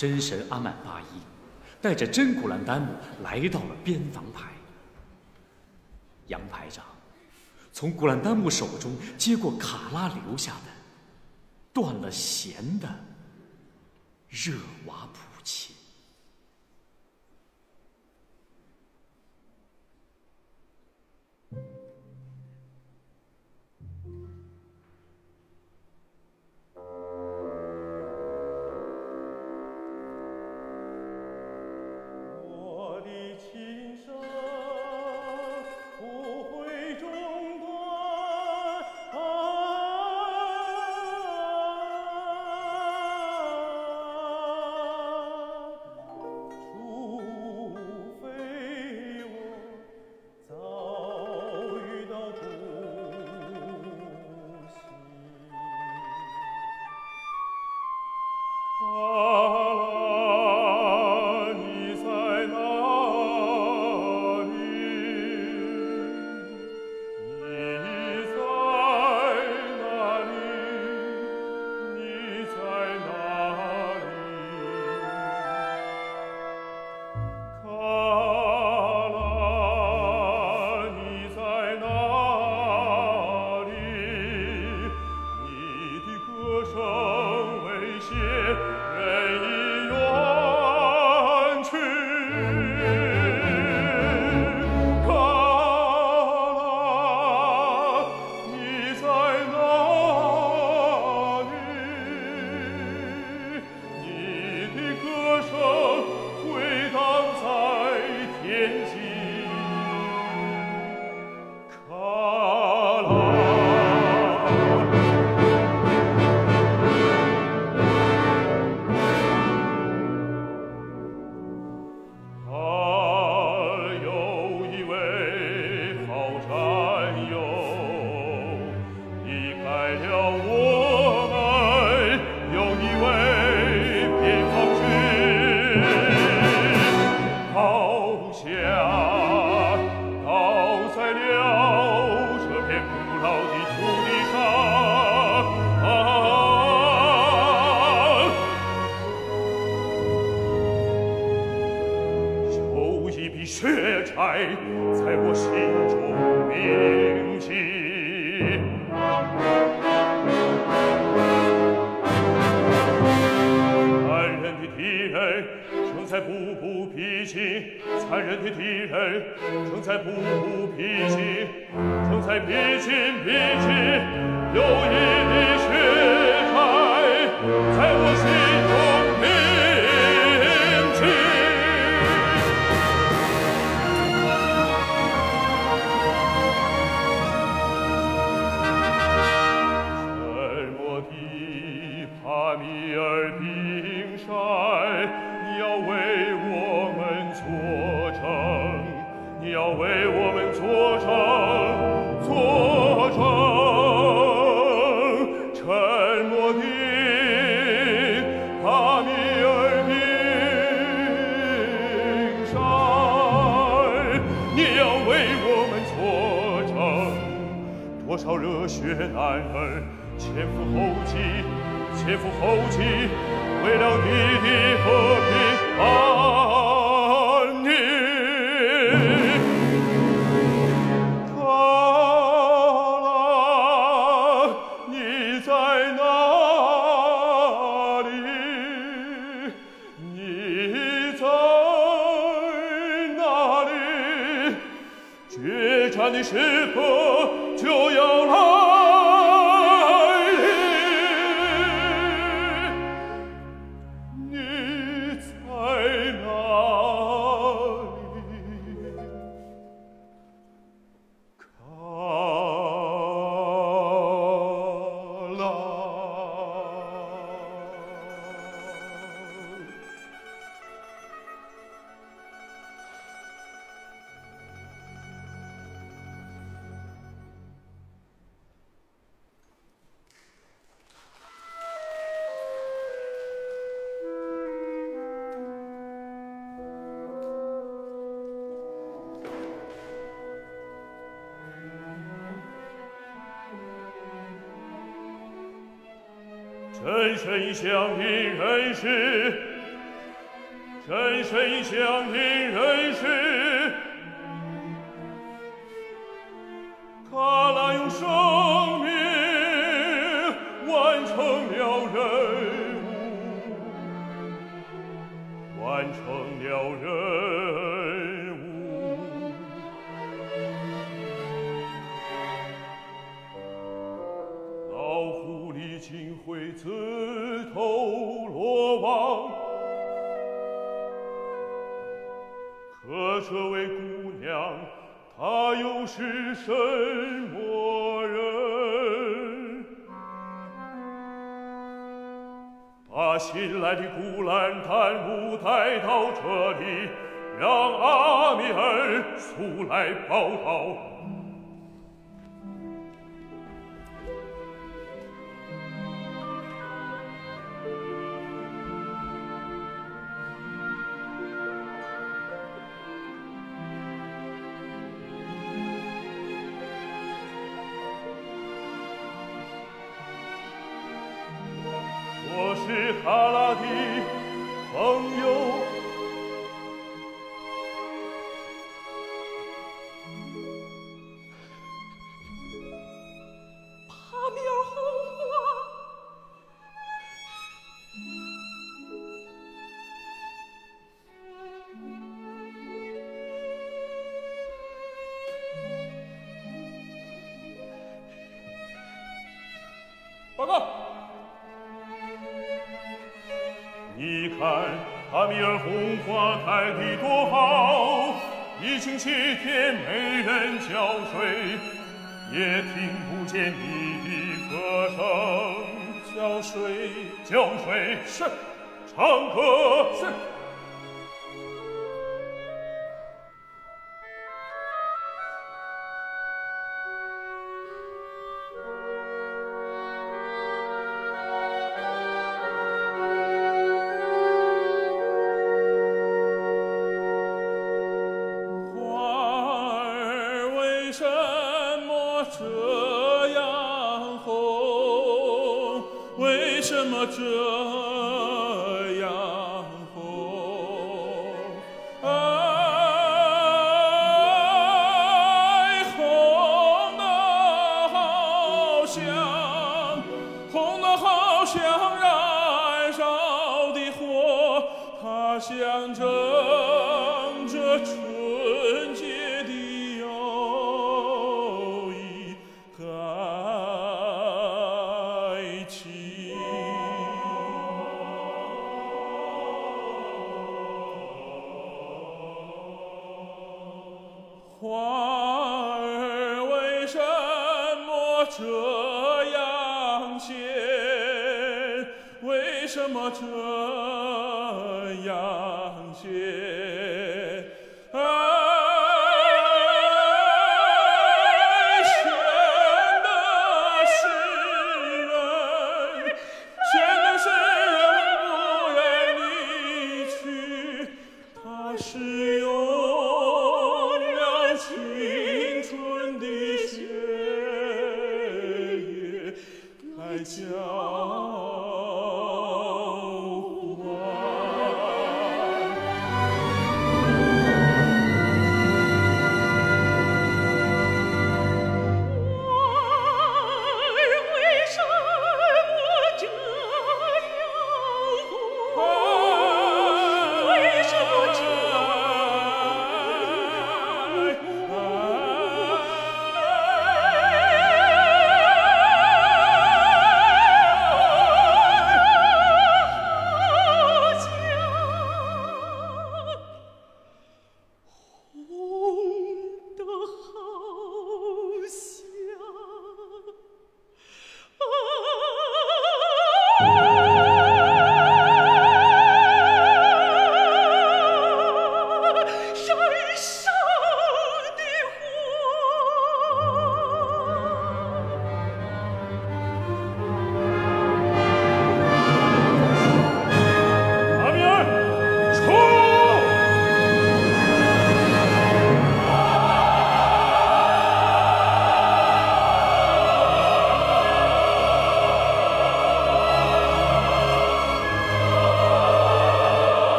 真神阿曼巴一带着真古兰丹姆来到了边防排。杨排长从古兰丹姆手中接过卡拉留下的断了弦的热瓦普琴。在我心中铭记。残忍的敌人正在步步逼近残忍的敌人正在步步逼近正在逼近逼近有一滴血海在我心多少热血男儿前赴后继前赴后继为了你的和平安宁。塔拉你在哪里？你在哪里？决战的时刻 Hallelujah. 深深相印认识深深相印认识卡拉永生可这位姑娘，她又是什么人？把新来的古兰丹木带到这里，让阿米尔速来报道。你看哈密尔红花开得多好，一星期天没人浇水，也听不见你的歌声。浇水，浇水是，唱歌是。为这样鲜？为什么这样鲜？Oh.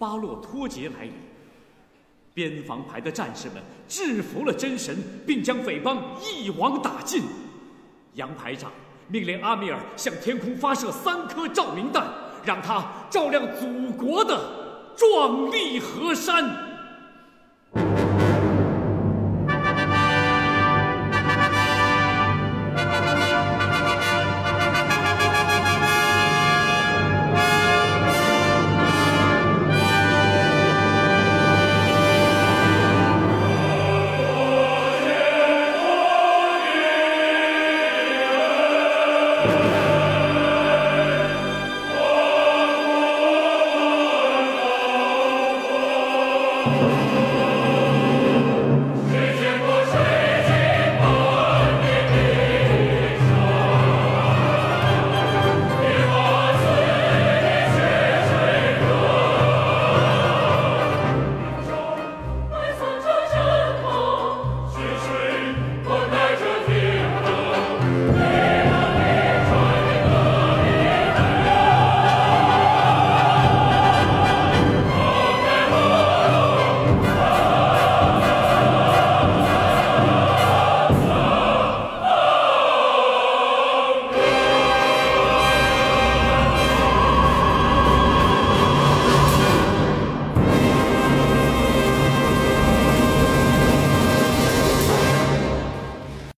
巴洛托杰来临，边防排的战士们制服了真神，并将匪帮一网打尽。杨排长命令阿米尔向天空发射三颗照明弹，让它照亮祖国的壮丽河山。